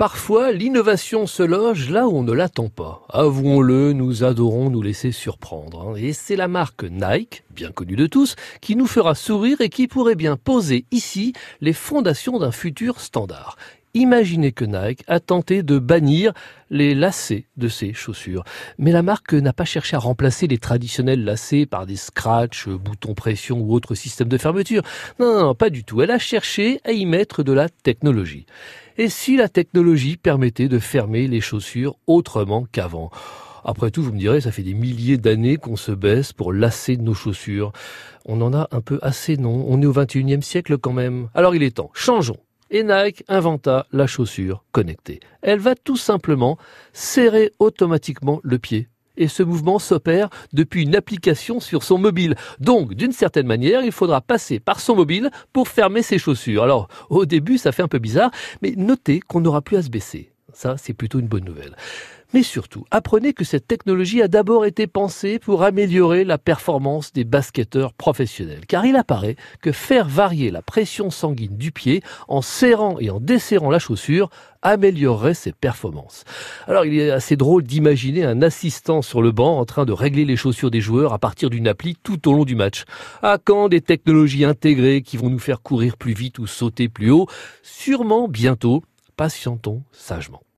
Parfois, l'innovation se loge là où on ne l'attend pas. Avouons-le, nous adorons nous laisser surprendre. Hein. Et c'est la marque Nike, bien connue de tous, qui nous fera sourire et qui pourrait bien poser ici les fondations d'un futur standard. Imaginez que Nike a tenté de bannir les lacets de ses chaussures. Mais la marque n'a pas cherché à remplacer les traditionnels lacets par des scratchs, boutons pression ou autres systèmes de fermeture. Non, non, non, pas du tout. Elle a cherché à y mettre de la technologie. Et si la technologie permettait de fermer les chaussures autrement qu'avant? Après tout, vous me direz, ça fait des milliers d'années qu'on se baisse pour lasser nos chaussures. On en a un peu assez, non? On est au 21e siècle quand même. Alors il est temps, changeons et Nike inventa la chaussure connectée. Elle va tout simplement serrer automatiquement le pied. Et ce mouvement s'opère depuis une application sur son mobile. Donc, d'une certaine manière, il faudra passer par son mobile pour fermer ses chaussures. Alors, au début, ça fait un peu bizarre, mais notez qu'on n'aura plus à se baisser. Ça, c'est plutôt une bonne nouvelle. Mais surtout, apprenez que cette technologie a d'abord été pensée pour améliorer la performance des basketteurs professionnels. Car il apparaît que faire varier la pression sanguine du pied en serrant et en desserrant la chaussure améliorerait ses performances. Alors il est assez drôle d'imaginer un assistant sur le banc en train de régler les chaussures des joueurs à partir d'une appli tout au long du match. À quand des technologies intégrées qui vont nous faire courir plus vite ou sauter plus haut? Sûrement bientôt. Patientons sagement.